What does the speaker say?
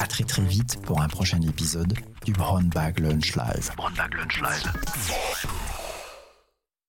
À très très vite pour un prochain épisode du Brown Lunch. Brown Bag Lunch Live.